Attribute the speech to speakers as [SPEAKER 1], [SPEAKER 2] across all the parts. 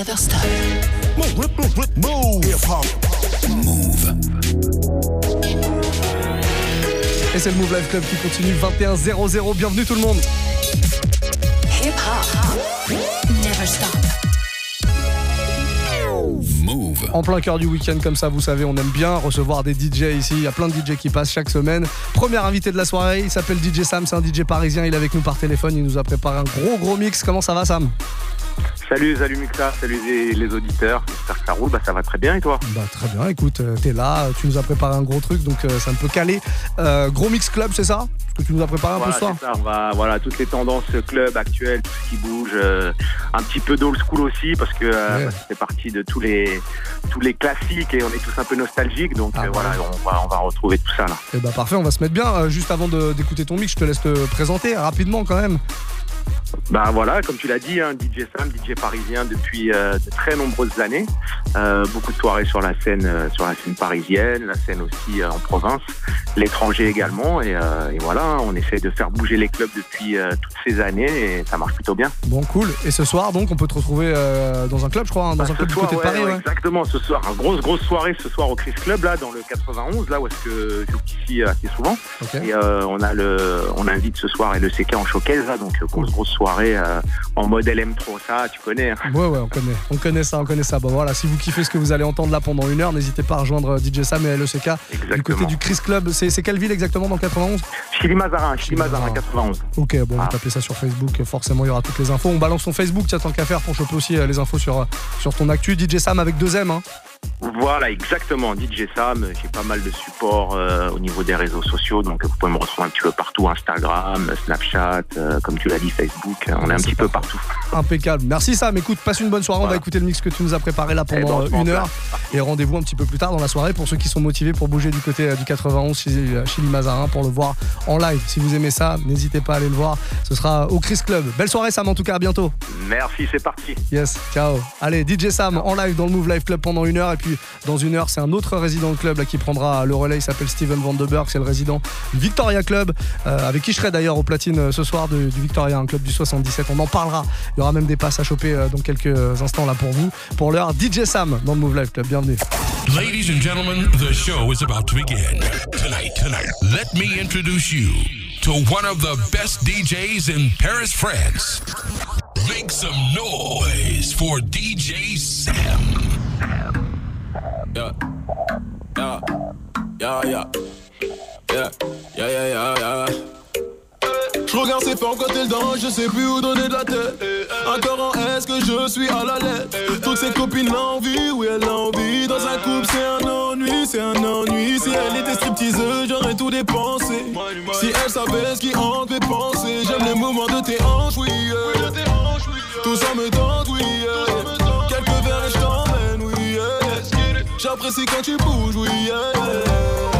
[SPEAKER 1] never stop.
[SPEAKER 2] Move. Move.
[SPEAKER 3] Et c'est le Move Live Club qui continue 21-0-0. Bienvenue tout le monde.
[SPEAKER 1] Hip hop. Never stop.
[SPEAKER 2] Move.
[SPEAKER 3] En plein cœur du week-end comme ça, vous savez, on aime bien recevoir des DJ ici. Il y a plein de DJ qui passent chaque semaine. Premier invité de la soirée, il s'appelle DJ Sam, c'est un DJ parisien. Il est avec nous par téléphone. Il nous a préparé un gros gros mix. Comment ça va Sam?
[SPEAKER 4] Salut, salut Muxa, salut les, les auditeurs. J'espère que ça roule. Bah, ça va très bien et toi
[SPEAKER 3] Bah très bien, écoute, euh, t'es là, tu nous as préparé un gros truc, donc euh, ça ne peut caler. Euh, gros mix club, c'est ça? Ce que tu nous as préparé un
[SPEAKER 4] Voilà,
[SPEAKER 3] peu ce soir
[SPEAKER 4] ça. On va, voilà, toutes les tendances club actuelles, tout ce qui bouge, un petit peu d'old school aussi parce que
[SPEAKER 3] Ouais.
[SPEAKER 4] bah, ça fait partie de tous les tous les classiques et on est tous un peu nostalgiques. Donc
[SPEAKER 3] Ah
[SPEAKER 4] voilà, on va on va retrouver tout ça là.
[SPEAKER 3] Eh bah parfait, on va se mettre bien. Juste avant de- d'écouter ton mix, je te laisse te présenter rapidement quand même.
[SPEAKER 4] Bah voilà, comme tu l'as dit, hein, DJ Sam, DJ parisien depuis euh, de très nombreuses années. Euh, beaucoup de soirées sur la scène, euh, sur la scène parisienne, la scène aussi en province, l'étranger également. Et, et voilà, on essaie de faire bouger les clubs depuis toutes ces années et ça marche plutôt bien.
[SPEAKER 3] Bon, cool. Et ce soir, donc, on peut te retrouver dans un club, je crois, hein, dans
[SPEAKER 4] Bah,
[SPEAKER 3] un club du côté de Paris.
[SPEAKER 4] ouais,
[SPEAKER 3] ouais.
[SPEAKER 4] Exactement, ce soir, une grosse grosse soirée ce soir au Chris Club là dans le 91 là où est-ce que je ici assez souvent. Et on a le, on invite ce soir et le CK en showcase là, donc euh, grosse grosse soirée euh, en mode LM Pro, ça tu connais. hein.
[SPEAKER 3] Ouais, ouais, on connaît. On connaît ça, on connaît ça. Bon, voilà, si vous kiffez ce que vous allez entendre là pendant une heure, n'hésitez pas à rejoindre DJ Sam et LECK du côté du Chris Club. C'est quelle ville exactement dans le 91
[SPEAKER 4] Chili Mazarin, Chili Mazarin
[SPEAKER 3] Mazarin.
[SPEAKER 4] 91.
[SPEAKER 3] Ok, bon, vous
[SPEAKER 4] Ah.
[SPEAKER 3] tapez ça sur Facebook, forcément il y aura toutes les infos. On balance ton Facebook, tiens, tant qu'à faire pour choper aussi euh, les infos sur, euh, sur ton actu. DJ Sam avec deux M, hein.
[SPEAKER 4] Voilà, exactement. DJ Sam, j'ai pas mal de support euh, au niveau des réseaux sociaux, donc vous pouvez me retrouver un petit peu partout, Instagram, Snapchat, euh, comme tu l'as dit, Facebook, on est un petit peu partout.
[SPEAKER 3] Impeccable. Merci Sam, écoute, passe une bonne soirée. On va écouter le mix que tu nous as préparé là
[SPEAKER 4] Eh ben,
[SPEAKER 3] pendant
[SPEAKER 4] on
[SPEAKER 3] euh,
[SPEAKER 4] se met en
[SPEAKER 3] une heure. Et rendez-vous un petit peu plus tard dans la soirée pour ceux qui sont motivés pour bouger du côté euh, du 91 chez euh, Chili Mazarin pour le voir en live. Si vous aimez ça, n'hésitez pas à aller le voir. Ce sera au Chris Club. Belle soirée Sam en tout cas, à bientôt.
[SPEAKER 4] Merci, c'est parti.
[SPEAKER 3] Yes, ciao. Allez, DJ Sam en live dans le Move Live Club pendant une heure. Et puis dans une heure, c'est un autre résident de club qui prendra le relais. Il s'appelle Steven Vandenberg. C'est le résident du Victoria Club, euh, avec qui je serai d'ailleurs au platine euh, ce soir de- du Victoria, club du 77. On en parlera. Il y aura même des passes à choper euh, dans quelques instants là pour vous. Pour l'heure, DJ Sam dans le Move Live Club. Bienvenue.
[SPEAKER 5] Ladies and gentlemen, the show is about to begin. Tonight, tonight, let me introduce you to one of the best DJs in Paris, France. Make some noise for DJ Sam.
[SPEAKER 6] Je regarde ses formes quand elle danse, je sais plus où donner de la tête. Encore en est-ce que je suis à la lettre Toutes ses copines l'envie, oui elle l'envie. Dans un couple c'est un ennui, c'est un ennui. Si elle était stripteaseuse, j'aurais tout dépensé. Si elle savait ce qui hante mes pensées, j'aime le mouvement de tes hanches, oui. Tout ça me tente, J'apprécie quand tu bouges, oui. yeah.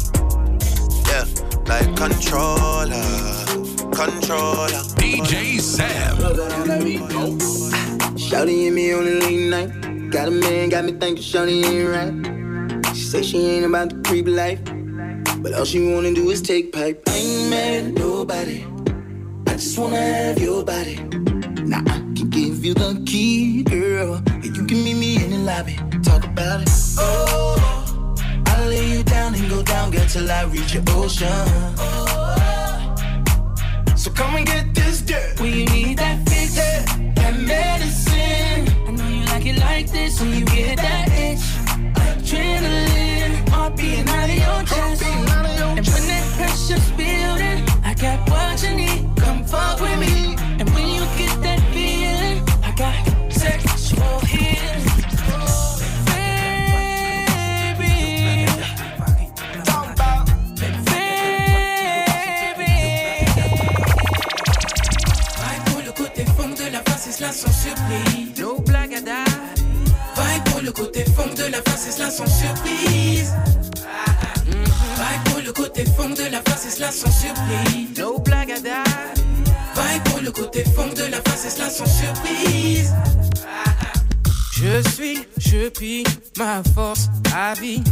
[SPEAKER 7] Yeah, like controller, controller.
[SPEAKER 8] DJ Sam.
[SPEAKER 9] Shawty and me on a late night. Got a man, got me thinking Shawty ain't right. She say she ain't about the creep life. But all she wanna do is take pipe. I ain't mad at nobody. I just wanna have your body. Now I can give you the key, girl. And you can meet me in the lobby. Talk about it. Oh, I'll lay you down and go down, girl, till I reach your ocean. So come and get this dirt.
[SPEAKER 10] When you need that fix, that medicine. I know you like it like this when you get that itch. Adrenaline, heart beating out of your chest. And when that pressure's building, I got what you need. Come fuck with me. And when you get that feeling, I got sexual healing. Surprise. No date. Vaille pour le côté fond de la face, et cela sans surprise. Vaille pour le côté fond de la face, et cela sans surprise. No date. Vaille pour le côté fond de la face, et cela sans surprise. Je suis, je prie ma force à vie.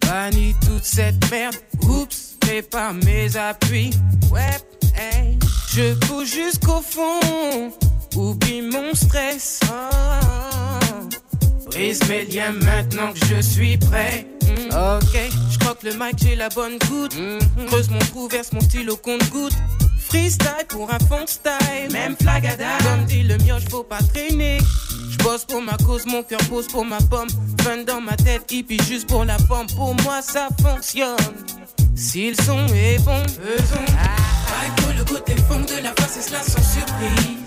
[SPEAKER 10] Bannis toute cette merde. Oups, fais pas mes appuis. Ouais, hey. Je cours jusqu'au fond. Oublie mon stress. Oh. Brise mes liens maintenant que je suis prêt. Mm. Ok, je crois que le mic j'ai la bonne goutte. Creuse mon trou, verse mon stylo compte goutte. Freestyle pour un fond style. Même flagada. Comme dit le mioche, faut pas traîner. Je bosse pour ma cause, mon cœur pose pour ma pomme. Fun dans ma tête, hippie juste pour la pomme. Pour moi, ça fonctionne. Si le son est bon, faisons. Vaille pour le côté fond de la face, et cela sans surprise.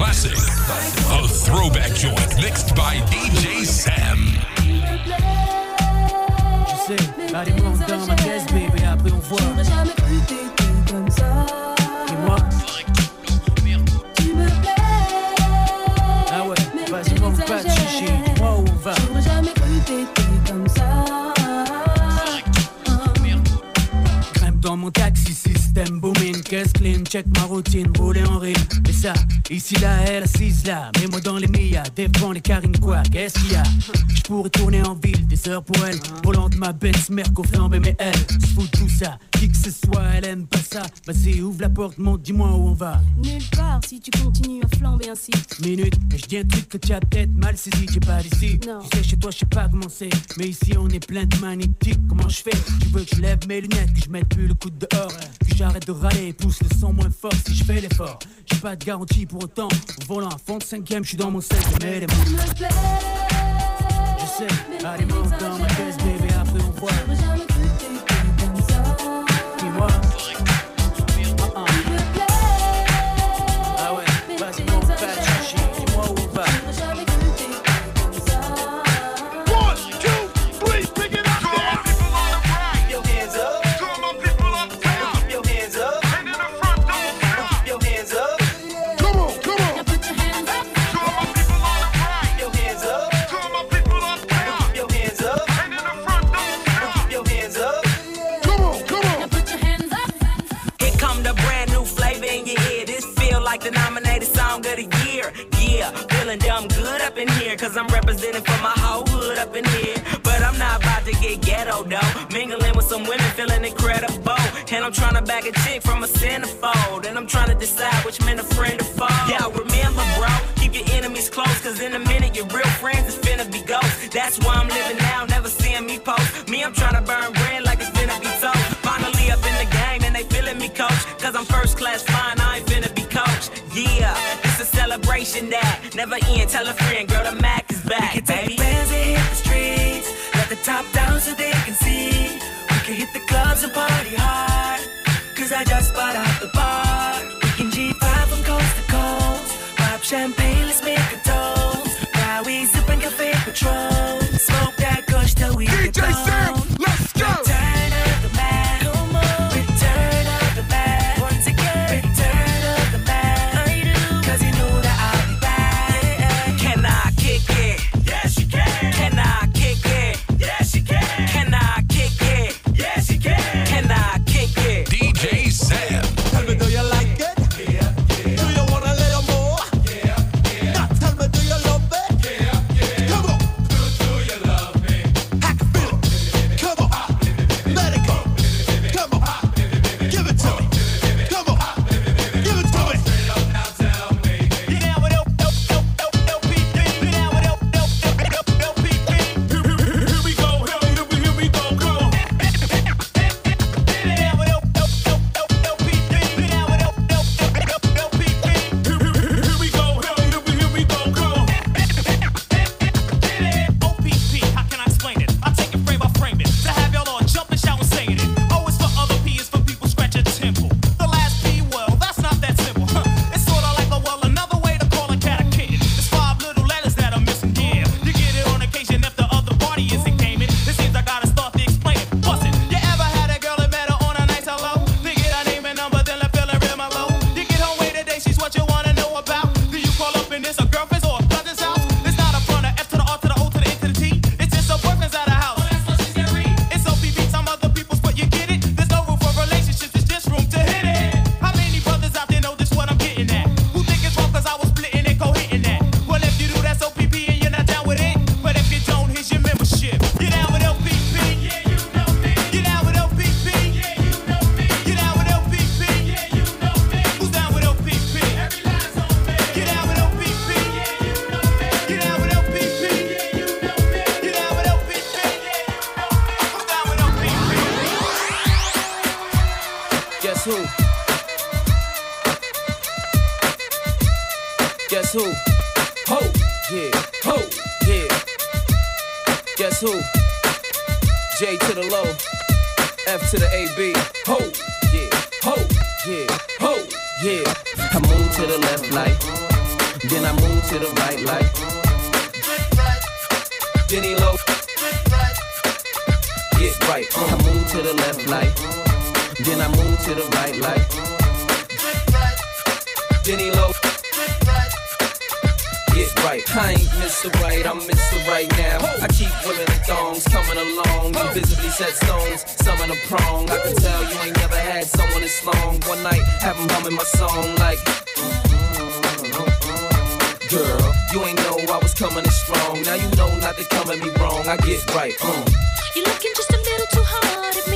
[SPEAKER 8] Classic. A throwback joint mixed by DJ Sam.
[SPEAKER 10] Je sais, allez monte dans ma caisse, baby, après on voit.
[SPEAKER 11] J'aurais jamais cru comme ça.
[SPEAKER 10] Et moi,
[SPEAKER 11] Tu me plais.
[SPEAKER 10] ah ouais,
[SPEAKER 11] Mais
[SPEAKER 10] vas-y, monte pas de chichi, où on va.
[SPEAKER 11] J'aurais jamais cru t'étais comme ça.
[SPEAKER 10] Dans mon taxi, système booming, caisse clean, check ma routine, rouler en rime. Et ça, ici là, elle assise là, mets-moi dans les millas, défends les carines quoi, qu'est-ce qu'il y a? Je pourrais tourner en ville, des heures pour elle, volant de ma Benz, Merco flambé, mais elle se fout tout ça, qui ce soit, elle aime pas ça. Vas-y, ouvre la porte, monte, dis-moi où on va.
[SPEAKER 11] Nulle part si tu continues à flamber ainsi.
[SPEAKER 10] Minute, je dis un truc que tu as peut-être mal saisi, j'ai pas d'ici.
[SPEAKER 11] Non.
[SPEAKER 10] Tu sais, chez toi, je sais pas comment c'est. Mais ici, on est plein de magnétiques. Comment je fais? Tu veux que je lève mes lunettes, que je mette plus le coup de dehors, que j'arrête de râler et pousse le son moins fort si je fais l'effort. J'ai pas de garantie pour autant. Au volant à fond de cinquième, je suis dans mon set, mais les mots.
[SPEAKER 11] Tu me plais.
[SPEAKER 10] Je sais, allez, monte dans ma caisse, bébé, après on voit.
[SPEAKER 12] Cause I'm representing for my whole hood up in here. But I'm not about to get ghetto though. Mingling with some women feeling incredible. And I'm trying to bag a chick from a centerfold. And I'm trying to decide which the tell a friend, girl, the Mac is back.
[SPEAKER 13] We can take
[SPEAKER 12] baby.
[SPEAKER 13] bands and hit the streets, let the top down so they can see. We can hit the clubs and party hard, cause I just bought out the bar. We can G5 from coast to coast, pop champagne
[SPEAKER 14] Girl, you ain't know I was coming in strong. Now you know not to come at me wrong. I get right. home.
[SPEAKER 15] You're looking just a little too hard.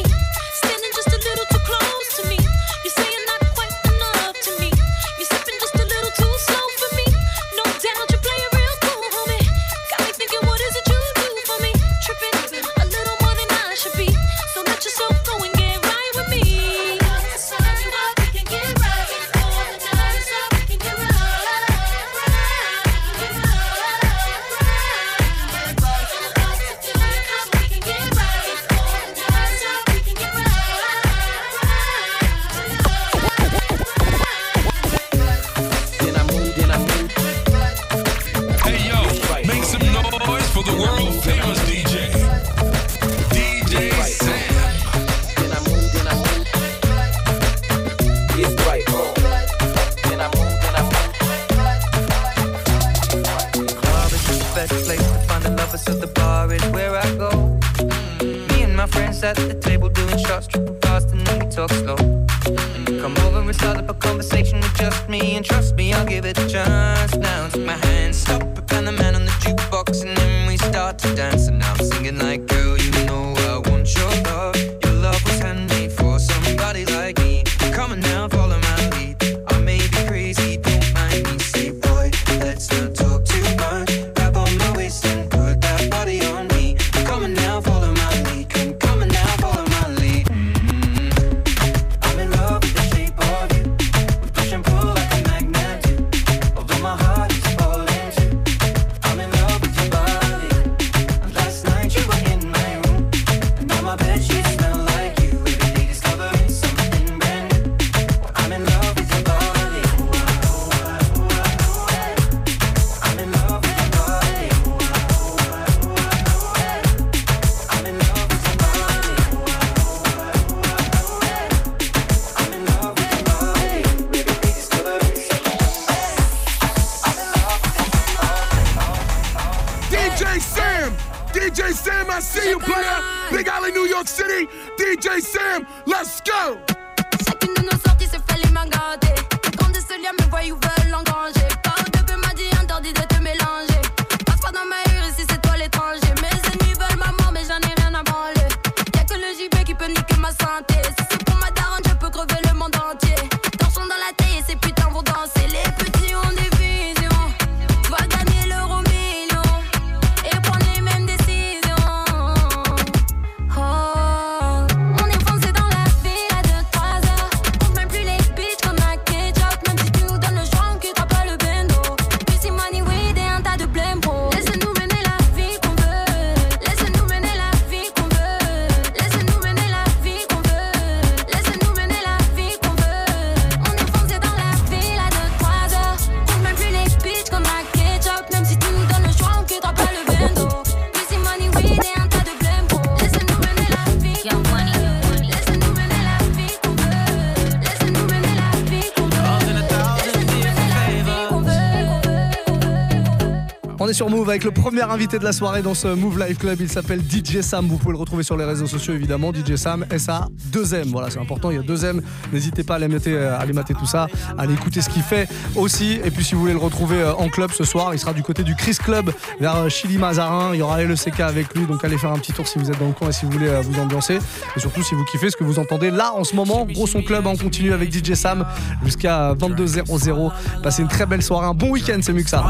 [SPEAKER 3] sur Move avec le premier invité de la soirée dans ce Move Live Club. Il s'appelle DJ Sam. Vous pouvez le retrouver sur les réseaux sociaux évidemment. DJ Sam, SA, 2M. Voilà, c'est important. Il y a 2M. N'hésitez pas à aller, mater, euh, à aller mater tout ça, à aller écouter ce qu'il fait aussi. Et puis si vous voulez le retrouver euh, en club ce soir, il sera du côté du Chris Club vers euh, Chili Mazarin. Il y aura le CK avec lui. Donc allez faire un petit tour si vous êtes dans le coin et si vous voulez vous ambiancer. Et surtout si vous kiffez ce que vous entendez là en ce moment. Gros son club. On continue avec DJ Sam jusqu'à 22h00. Passez une très belle soirée. Un bon week-end, c'est mieux que ça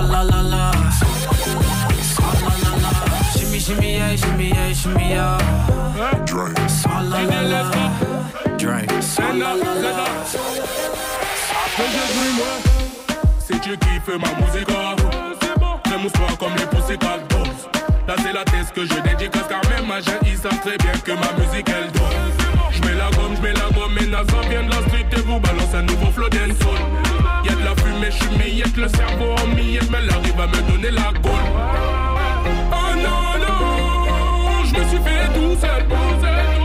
[SPEAKER 10] shimmy, Drink. La. Après, j'ai. C'est
[SPEAKER 16] Dieu qui fait ma musique. Oh. Même soir comme les Pussycat Dolls. Là, c'est la thèse que je dédicace car même ma jeune, ils savent très bien que ma musique, elle donne. J'mets la gomme, j'mets la gomme, et NASA vient de la street et vous balance un nouveau flow d'Enson. Y'a de la fumée, j'suis le cerveau en miettes, mais elle arrive à me donner la gaule. Oh non, non, je me suis fait tout seul, tout seul.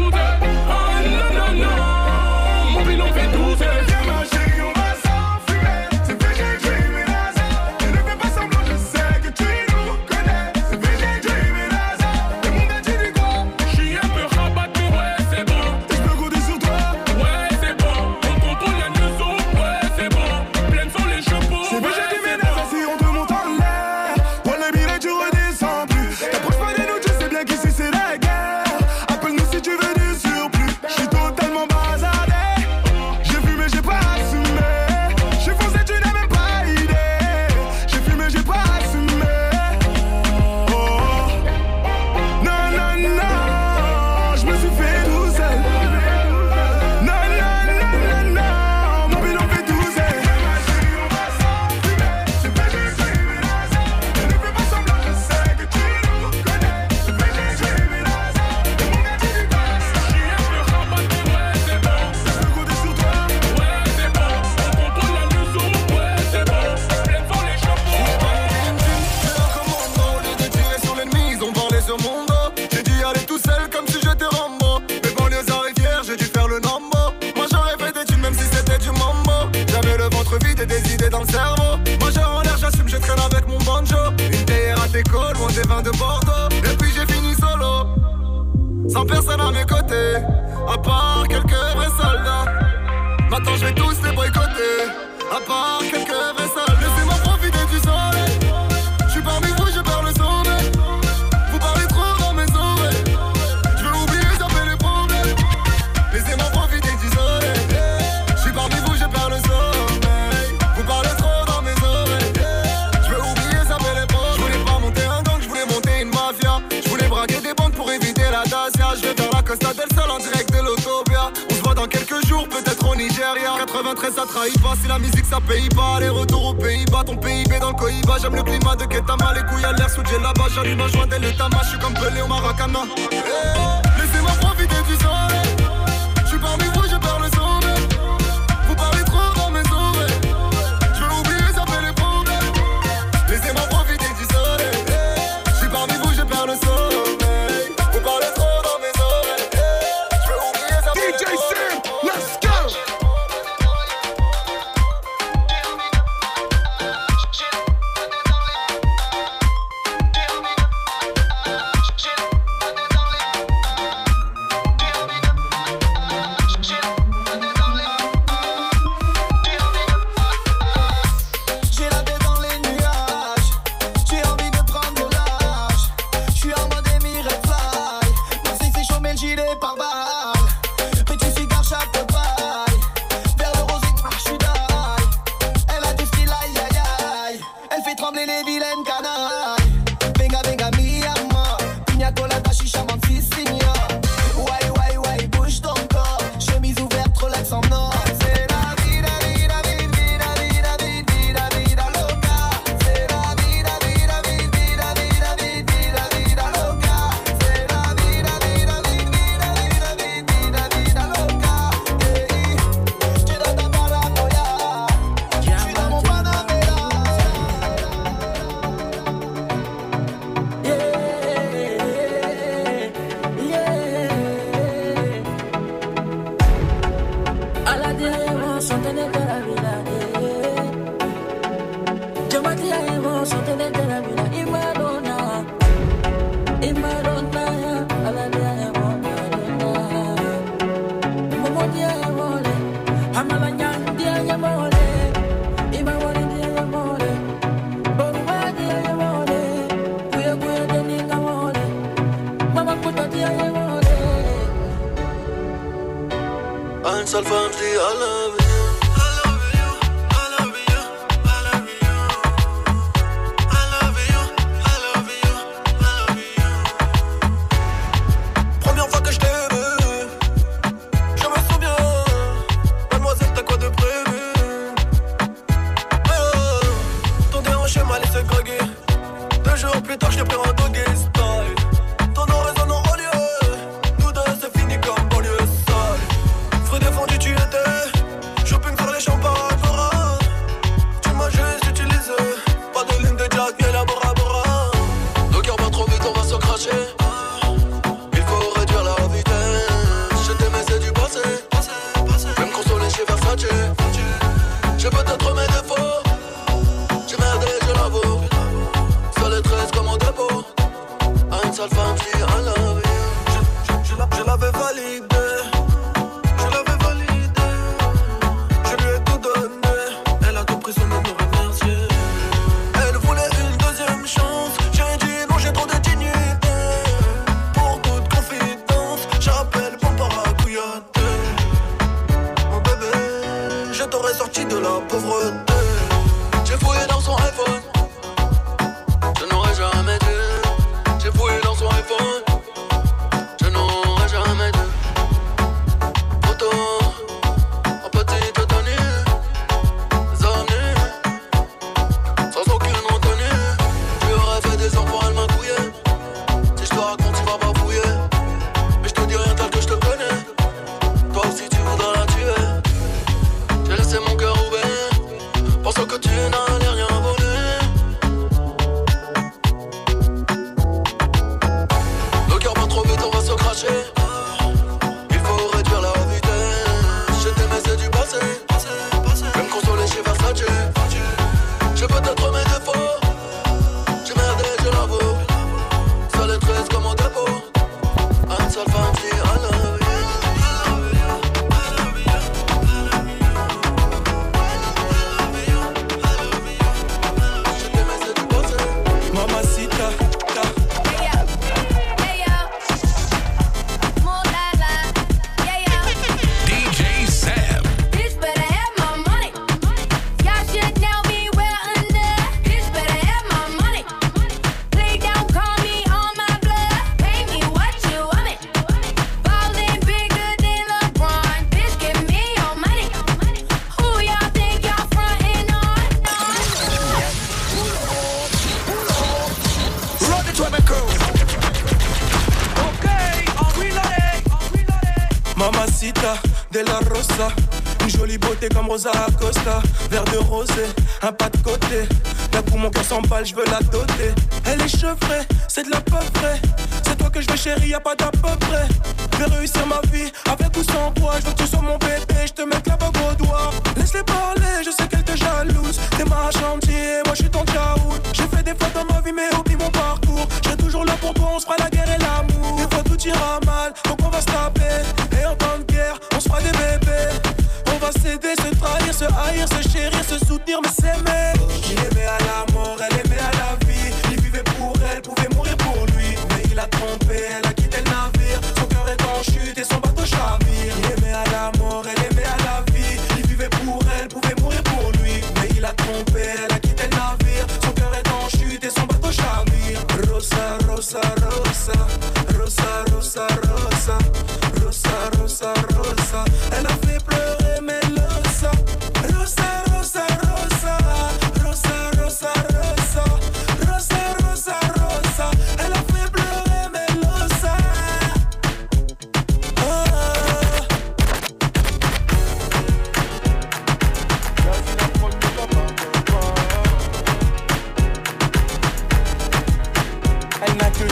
[SPEAKER 17] Que je veux,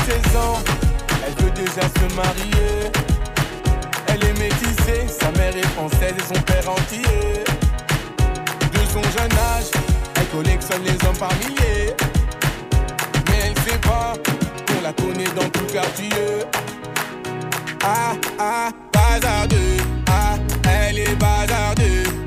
[SPEAKER 18] 16 ans, elle veut déjà se marier. Elle est métissée, sa mère est française et son père entier. De son jeune âge, elle collectionne les hommes par milliers. Mais elle sait pas qu'on la connaît dans tout quartier. Ah, ah, bazardeux. Ah, elle est bazardeux.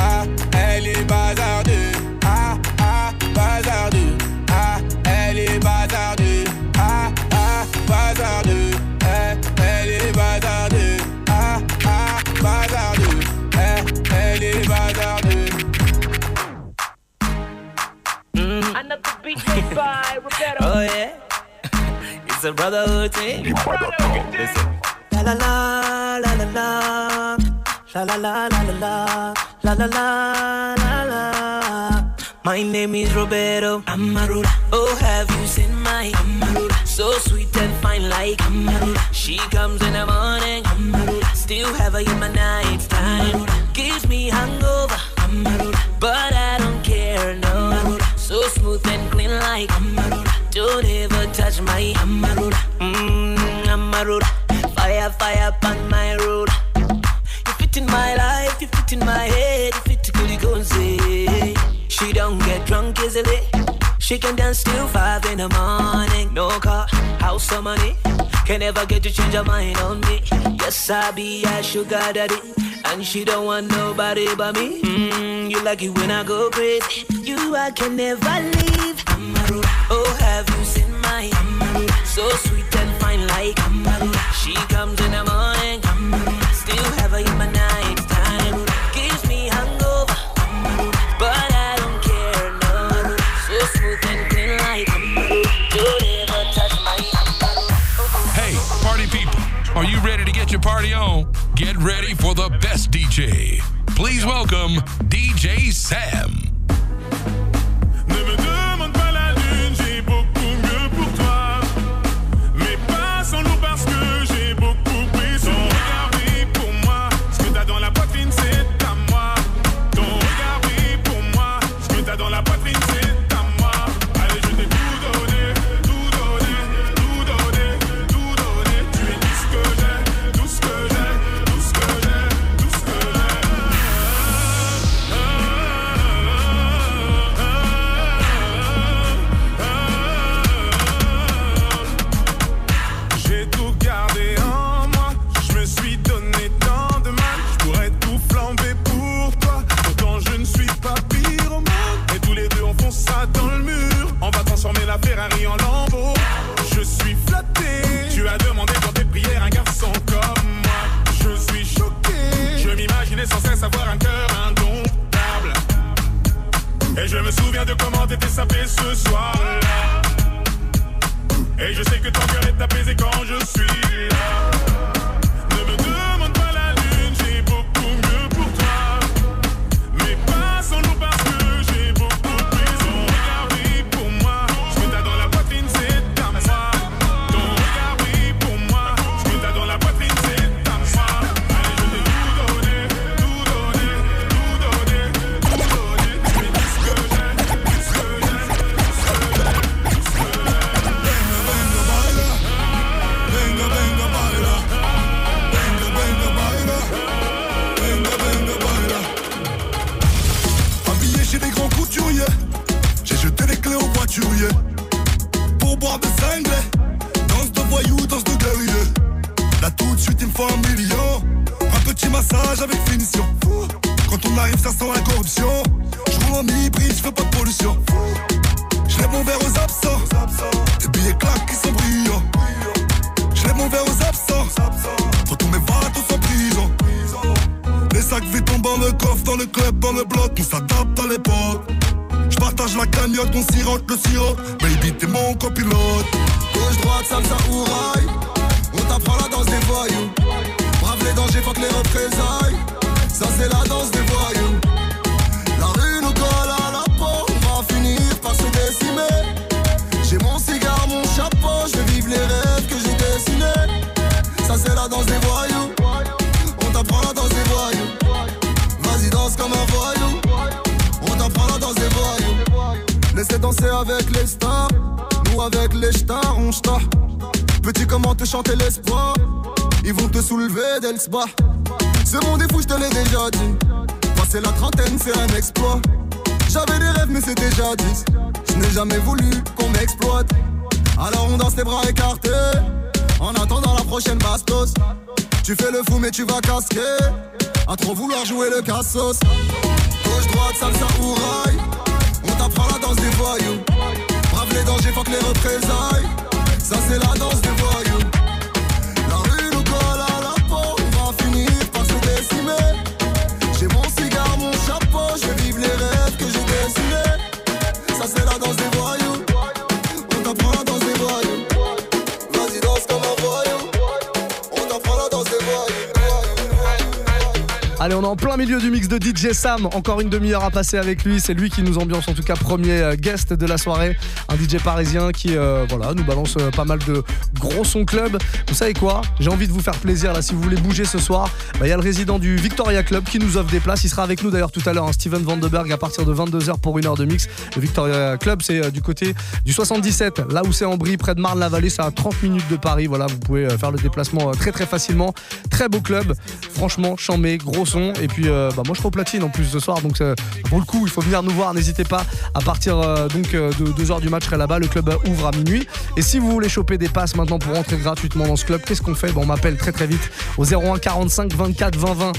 [SPEAKER 18] ah, elle est bazardeux. Ah, ah, bazardeux, ah, elle est bazardeux. Ah, ah, bazardeux, eh, elle est bazardeux. Ah, ah, bazardeux, eh, elle est bazardeux.
[SPEAKER 19] Another beat made by Roberto.
[SPEAKER 20] Oh yeah, it's a brotherhood thing. Listen. La la la la la la. La la la la la la. La la la la. My name is Roberto Amarula. Oh, have you seen my Amarula? So sweet and fine like Amarula. She comes in the morning. Amarula. Still have her in my night time. Gives me hangover. Amarula. But I don't care, no. Amarula. So smooth and clean like Amarula. Don't ever touch my Amarula. Mmm, Amarula. She can dance till five in the morning. No car, house or money. Can never get to change her mind on me. Yes, I be a sugar daddy. And she don't want nobody but me. Mm, you like it when I go crazy. You, I can never leave. Amaru. Oh, have you seen my Amaru? So sweet and fine like Amaru. She comes in the morning. Amaru. Still have her in my night
[SPEAKER 5] ready to get your party on? Get ready for the best DJ. Please welcome DJ Sam.
[SPEAKER 16] soir. Laissez danser avec les stars. Nous, avec les stars, on star. Petit, comment te chanter l'espoir. Ils vont te soulever dès le spa. Ce monde est fou, je te l'ai déjà dit. Passer la trentaine, c'est un exploit. J'avais des rêves, mais c'était jadis. Je n'ai jamais voulu qu'on m'exploite. Alors on danse les bras écartés. En attendant la prochaine bastos. Tu fais le fou, mais tu vas casquer. À trop vouloir jouer le cassos. Gauche, droite, salsa ou rail. On t'apprend la danse des voyous. Brave les dangers, fuck les représailles. Ça, c'est la danse des voyous.
[SPEAKER 3] Allez, on est en plein milieu du mix de DJ Sam. Encore une demi-heure à passer avec lui. C'est lui qui nous ambiance, en tout cas, premier euh, guest de la soirée. Un DJ parisien qui euh, voilà, nous balance euh, pas mal de gros sons club. Vous savez quoi? J'ai envie de vous faire plaisir là. Si vous voulez bouger ce soir, bah, il y a le résident du Victoria Club qui nous offre des places. Il sera avec nous d'ailleurs tout à l'heure, hein, Steven Vandenberg, à partir de 22h pour une heure de mix. Le Victoria Club, c'est du côté du 77, là où c'est en Brie, près de Marne-la-Vallée. C'est à 30 minutes de Paris. Voilà, vous pouvez faire le déplacement très très facilement. Très beau club. Franchement, chambé, gros son. Et puis, euh, bah, moi, je serai au platine en plus ce soir. Donc, euh, pour le coup, il faut venir nous voir. N'hésitez pas. À partir euh, donc de 2h du match, je serai là-bas. Le club ouvre à minuit. Et si vous voulez choper des passes maintenant pour rentrer gratuitement dans ce club, qu'est-ce qu'on fait? Bon, On m'appelle très très vite au 01 45 24 20 20.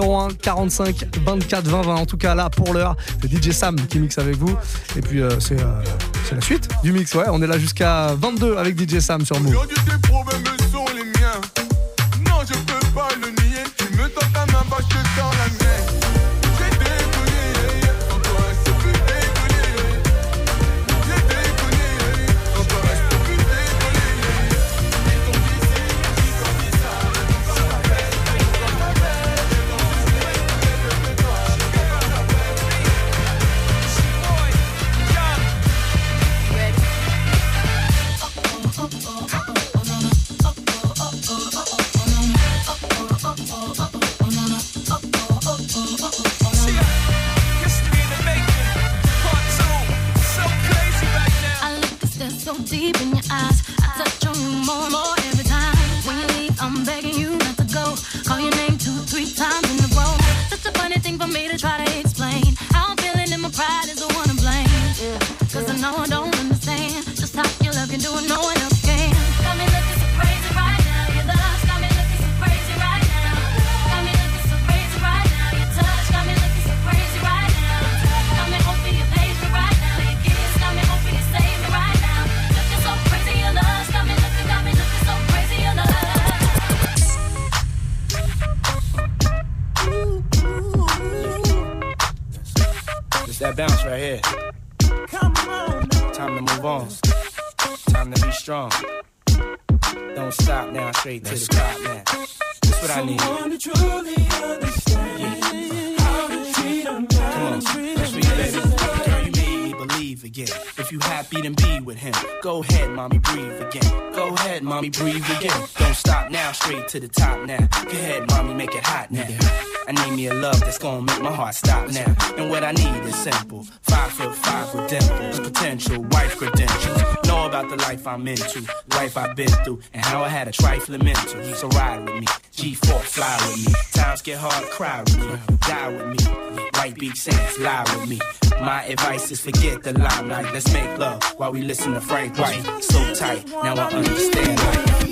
[SPEAKER 3] 01 45 24 20 20. En tout cas, là, pour l'heure, c'est DJ Sam qui mixe avec vous. Et puis, c'est c'est la suite du mix. Ouais, on est là jusqu'à 22 avec DJ Sam sur Move.
[SPEAKER 21] About the life I'm into, life I've been through, and how I had a trifling mental. So ride with me, G4, fly with me. Times get hard, cry with me, die with me. White beat saints, lie with me. My advice is forget the limelight. Let's make love while we listen to Frank White. So tight, now I understand life.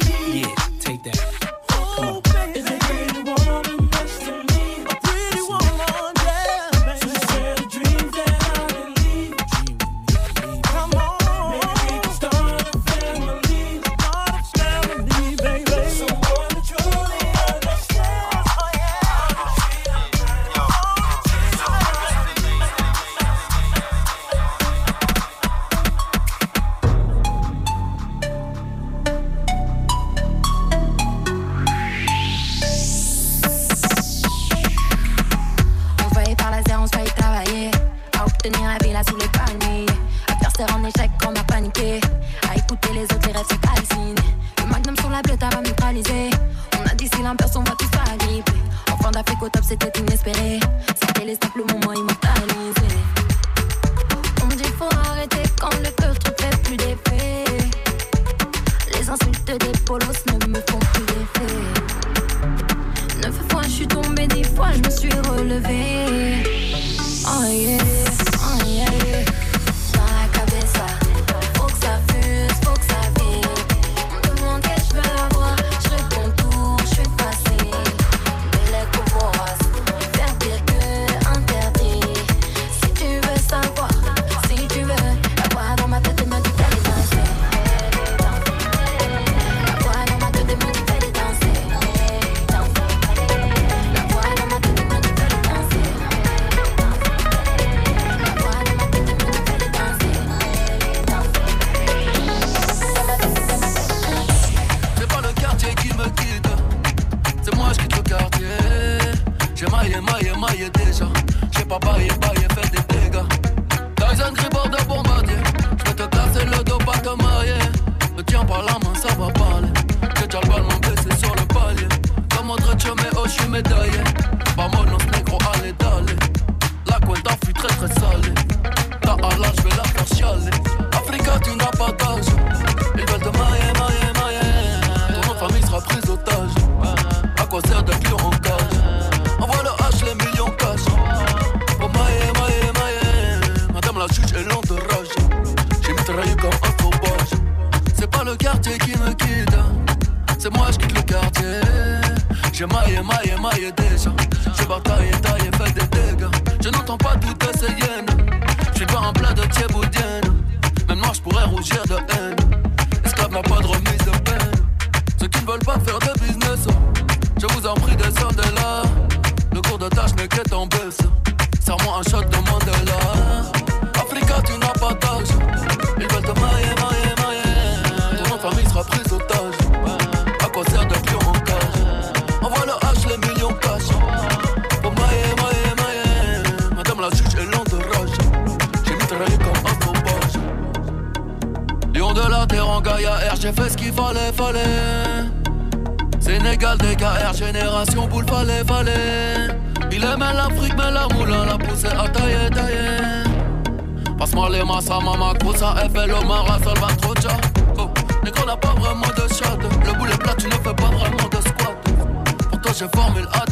[SPEAKER 11] je
[SPEAKER 6] formule
[SPEAKER 22] hot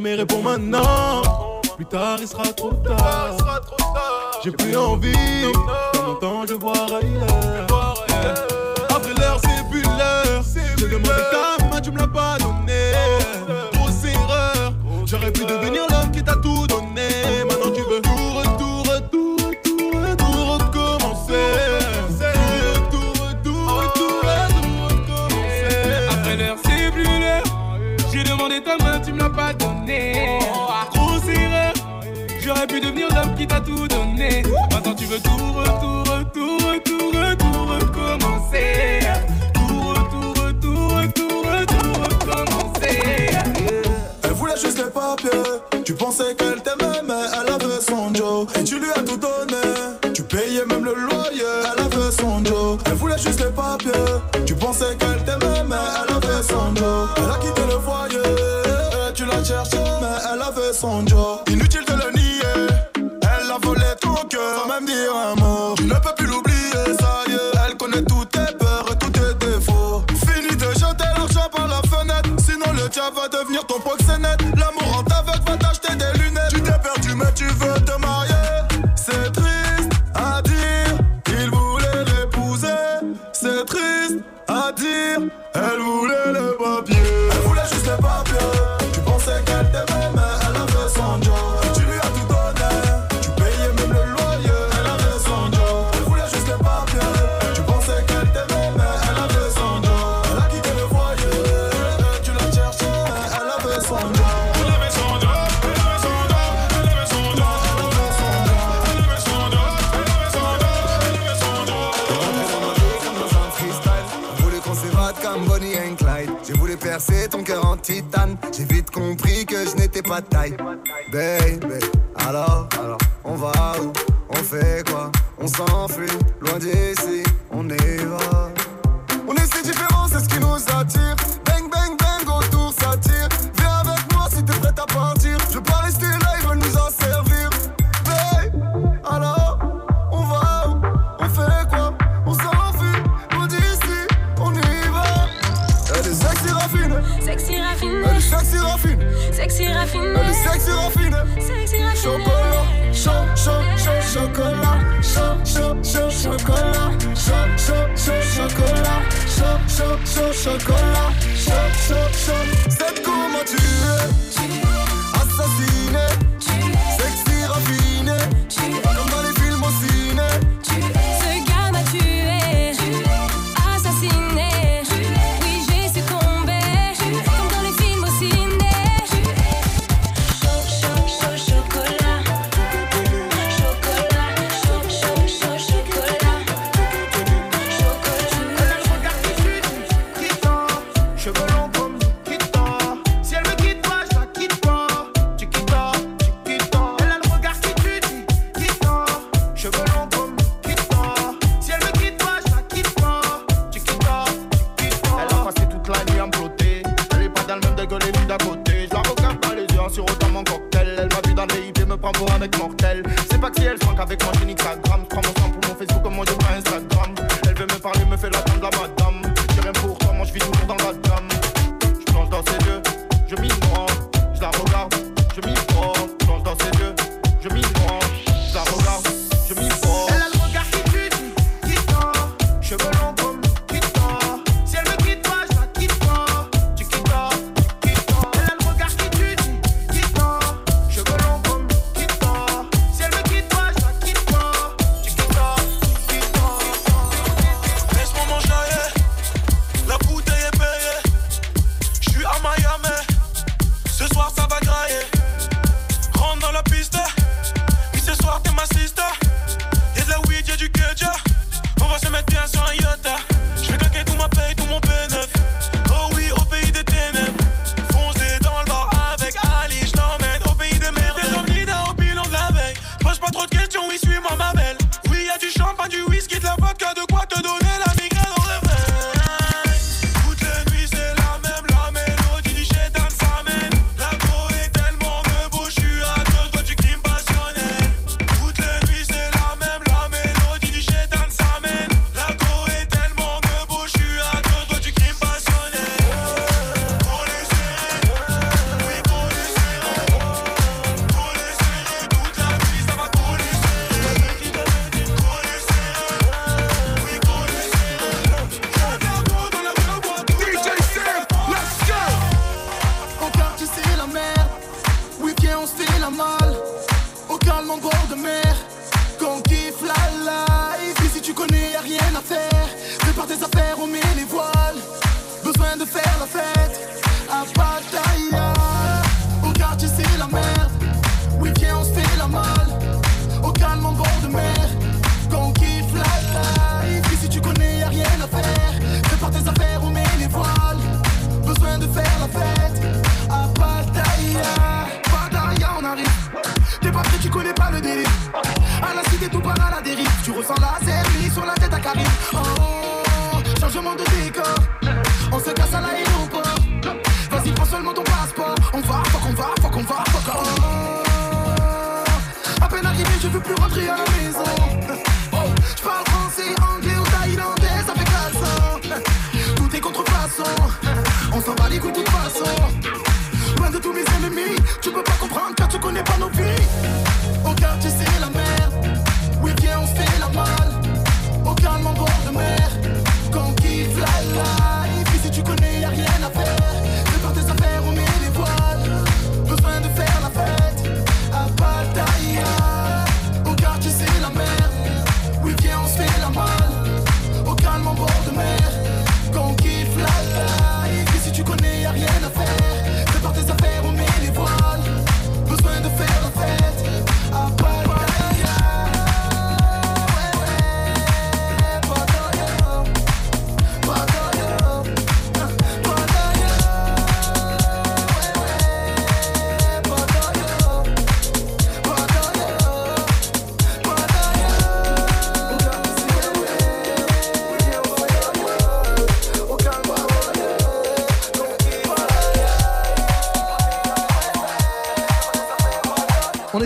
[SPEAKER 22] mais réponds maintenant. Plus tard, il sera trop tard. J'ai plus envie.
[SPEAKER 16] dire un mot. Ne peux plus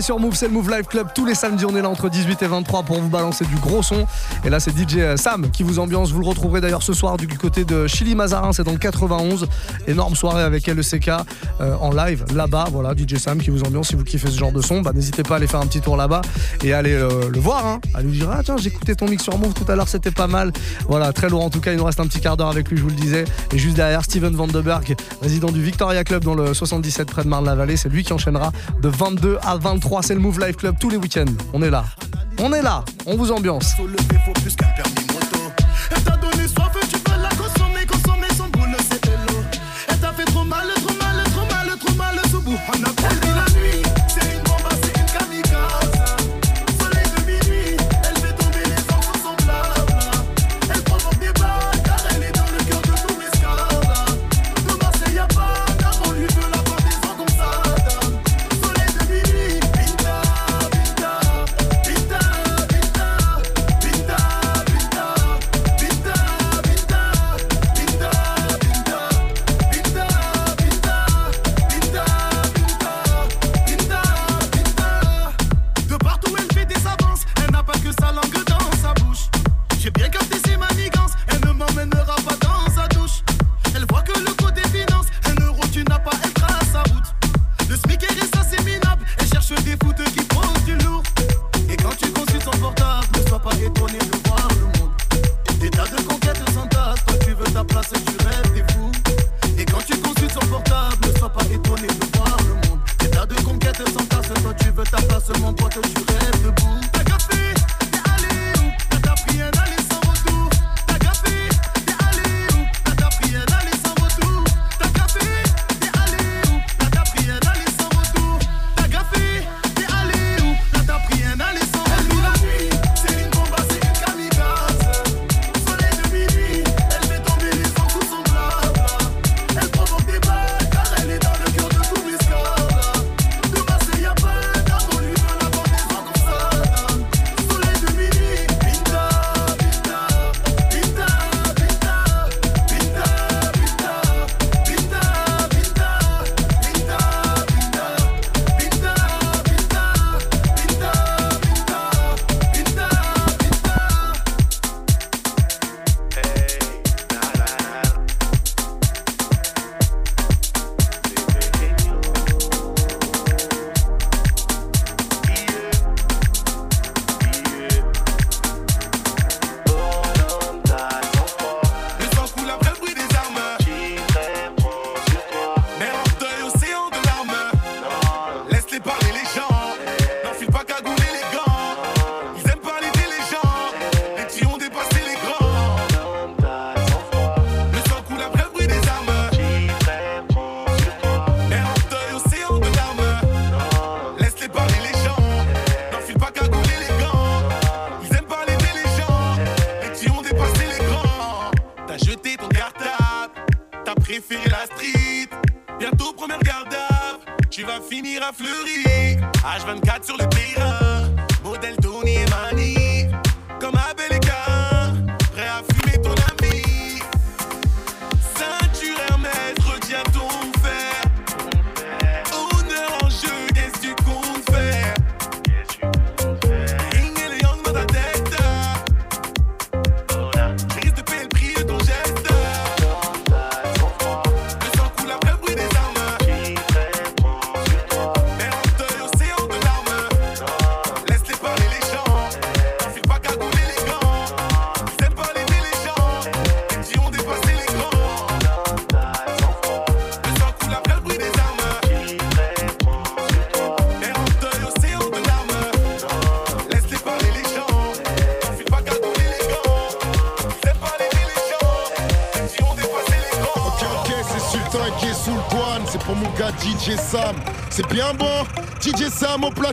[SPEAKER 6] sur
[SPEAKER 23] Move, c'est le Move Live Club. Tous les samedis, on est là entre 18 et 23 pour vous balancer du gros son. Et là, c'est DJ euh, Sam qui vous ambiance. Vous le retrouverez d'ailleurs ce soir du côté de Chili Mazarin, c'est dans le 91. Énorme soirée avec LECK euh, en live là-bas. Voilà, DJ Sam qui vous ambiance. Si vous kiffez ce genre de son, bah, n'hésitez pas à aller faire un petit tour là-bas et aller euh, le voir. Hein. À lui dire Ah, tiens, j'écoutais ton mix sur Move tout à l'heure, c'était pas mal. Voilà, très lourd en tout cas. Il nous reste un petit quart d'heure avec lui, je vous le disais. Et juste derrière, Steven Vandenberg, résident du Victoria Club dans le 77 près de Marne-la-Vallée. C'est lui qui enchaînera de 22 à 23 Hein, c'est le Move Life Club tous les week-ends. On est là. On est là. On vous ambiance.
[SPEAKER 18] finira fleuri. H24 sur le terrain.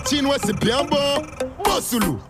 [SPEAKER 8] chini wesipiambo bosulu.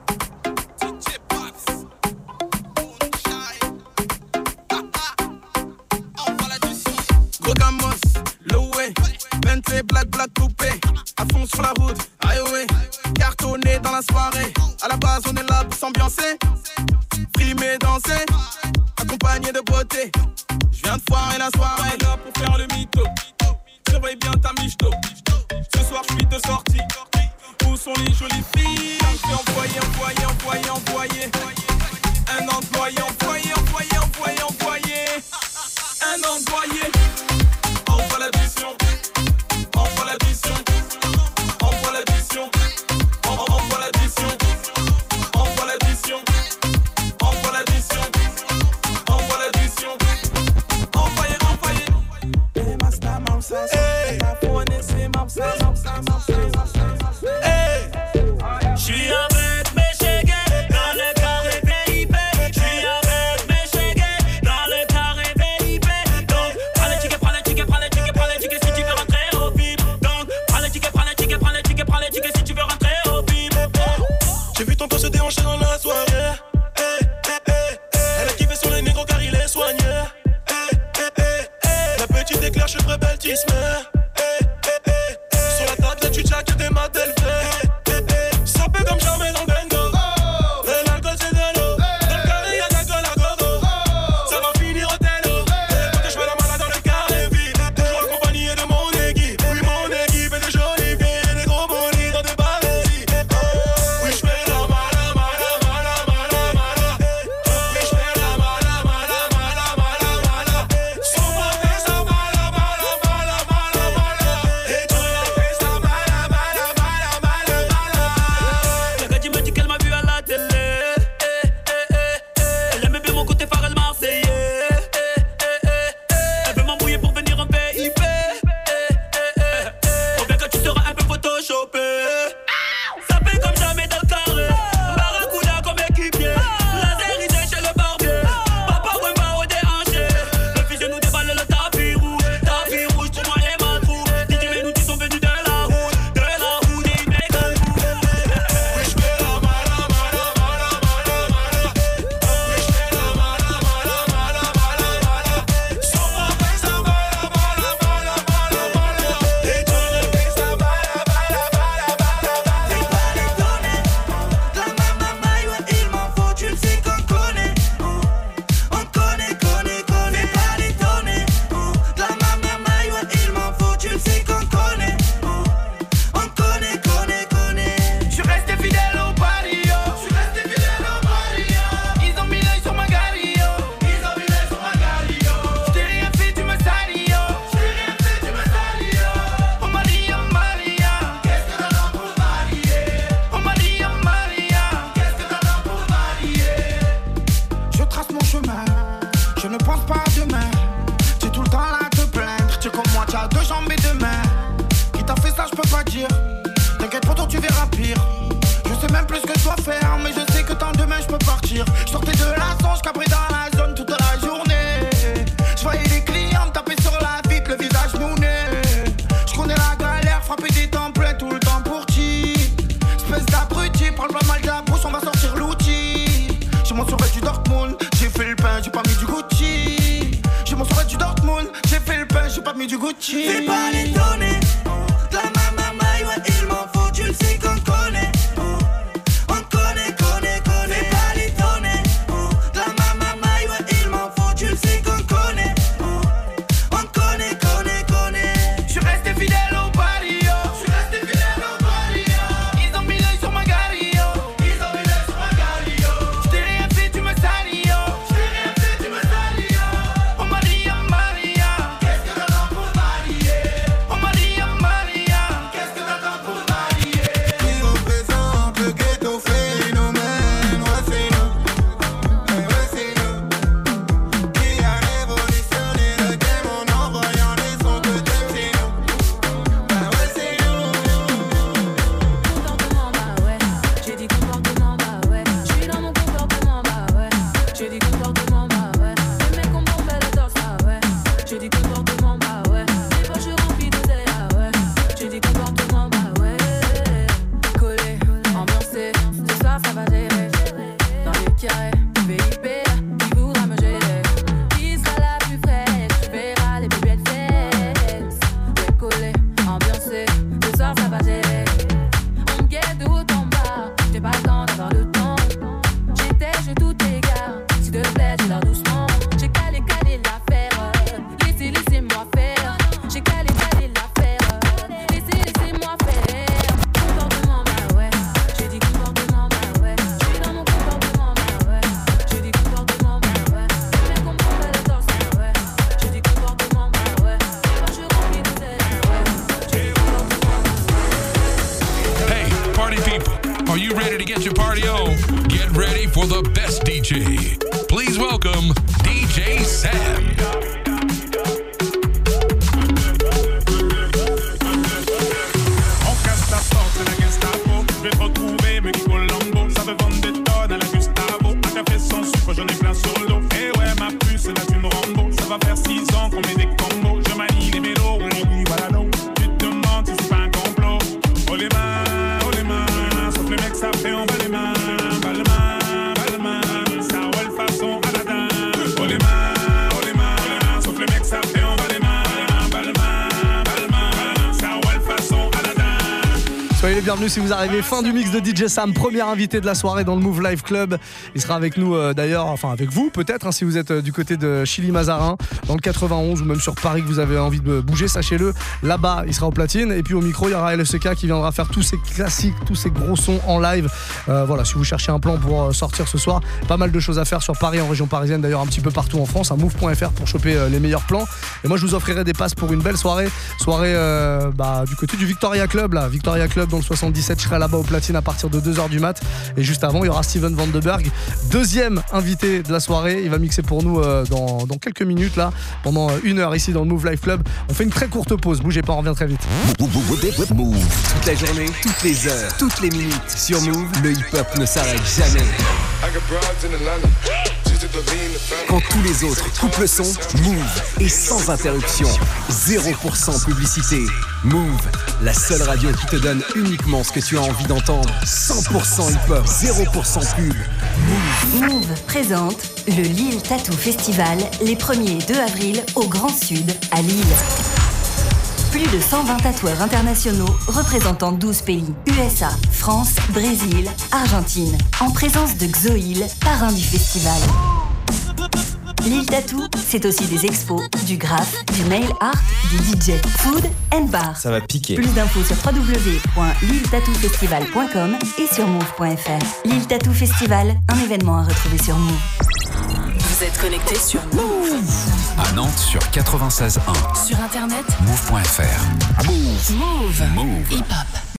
[SPEAKER 3] Soyez les bienvenus si vous arrivez. Fin du mix de DJ Sam, premier invité de la soirée dans le Move Live Club. Il sera avec nous euh, d'ailleurs, enfin avec vous peut-être, hein, si vous êtes euh, du côté de Chili Mazarin, dans le 91 ou même sur Paris que vous avez envie de bouger, sachez-le. Là-bas, il sera au platine. Et puis au micro, il y aura LSK qui viendra faire tous ces classiques, tous ces gros sons en live. Euh, voilà, si vous cherchez un plan pour sortir ce soir, pas mal de choses à faire sur Paris, en région parisienne, d'ailleurs un petit peu partout en France. Un move.fr pour choper les meilleurs plans. Et moi, je vous offrirai des passes pour une belle soirée. Soirée bah, du côté du Victoria Club, là. Victoria Club dans le 77. Je serai là-bas au platine à partir de 2h du mat. Et juste avant, il y aura Steven Vandenberg, deuxième invité de la soirée. Il va mixer pour nous euh, dans, dans quelques minutes, là, pendant euh, une heure ici dans le Move Life Club. On fait une très courte pause. Bougez pas, on revient très vite.
[SPEAKER 24] Move. Toute la journée, toutes les heures, toutes les minutes. Sur Move, le hip-hop ne s'arrête jamais. Quand tous les autres coupent le son, Move est sans interruption. 0% publicité. Move, la seule radio qui te donne uniquement ce que tu as envie d'entendre. 100% hip-hop, 0% pub.
[SPEAKER 25] Move présente le Lille Tattoo Festival les 1er et 2 avril au Grand Sud à Lille. Plus de 120 tatoueurs internationaux représentant 12 pays USA, France, Brésil, Argentine, en présence de Xoil, parrain du festival. L'île Tattoo, c'est aussi des expos, du graphe, du nail art, du DJ, food and bar.
[SPEAKER 26] Ça va piquer.
[SPEAKER 25] Plus d'infos sur www.liltatoufestival.com et sur move.fr. L'île Tattoo Festival, un événement à retrouver sur Move.
[SPEAKER 27] Vous êtes connecté sur Move.
[SPEAKER 2] À Nantes sur 96.1.
[SPEAKER 27] Sur internet,
[SPEAKER 2] Move.fr. Move.
[SPEAKER 27] Move.
[SPEAKER 2] Move.
[SPEAKER 27] Hip Hop.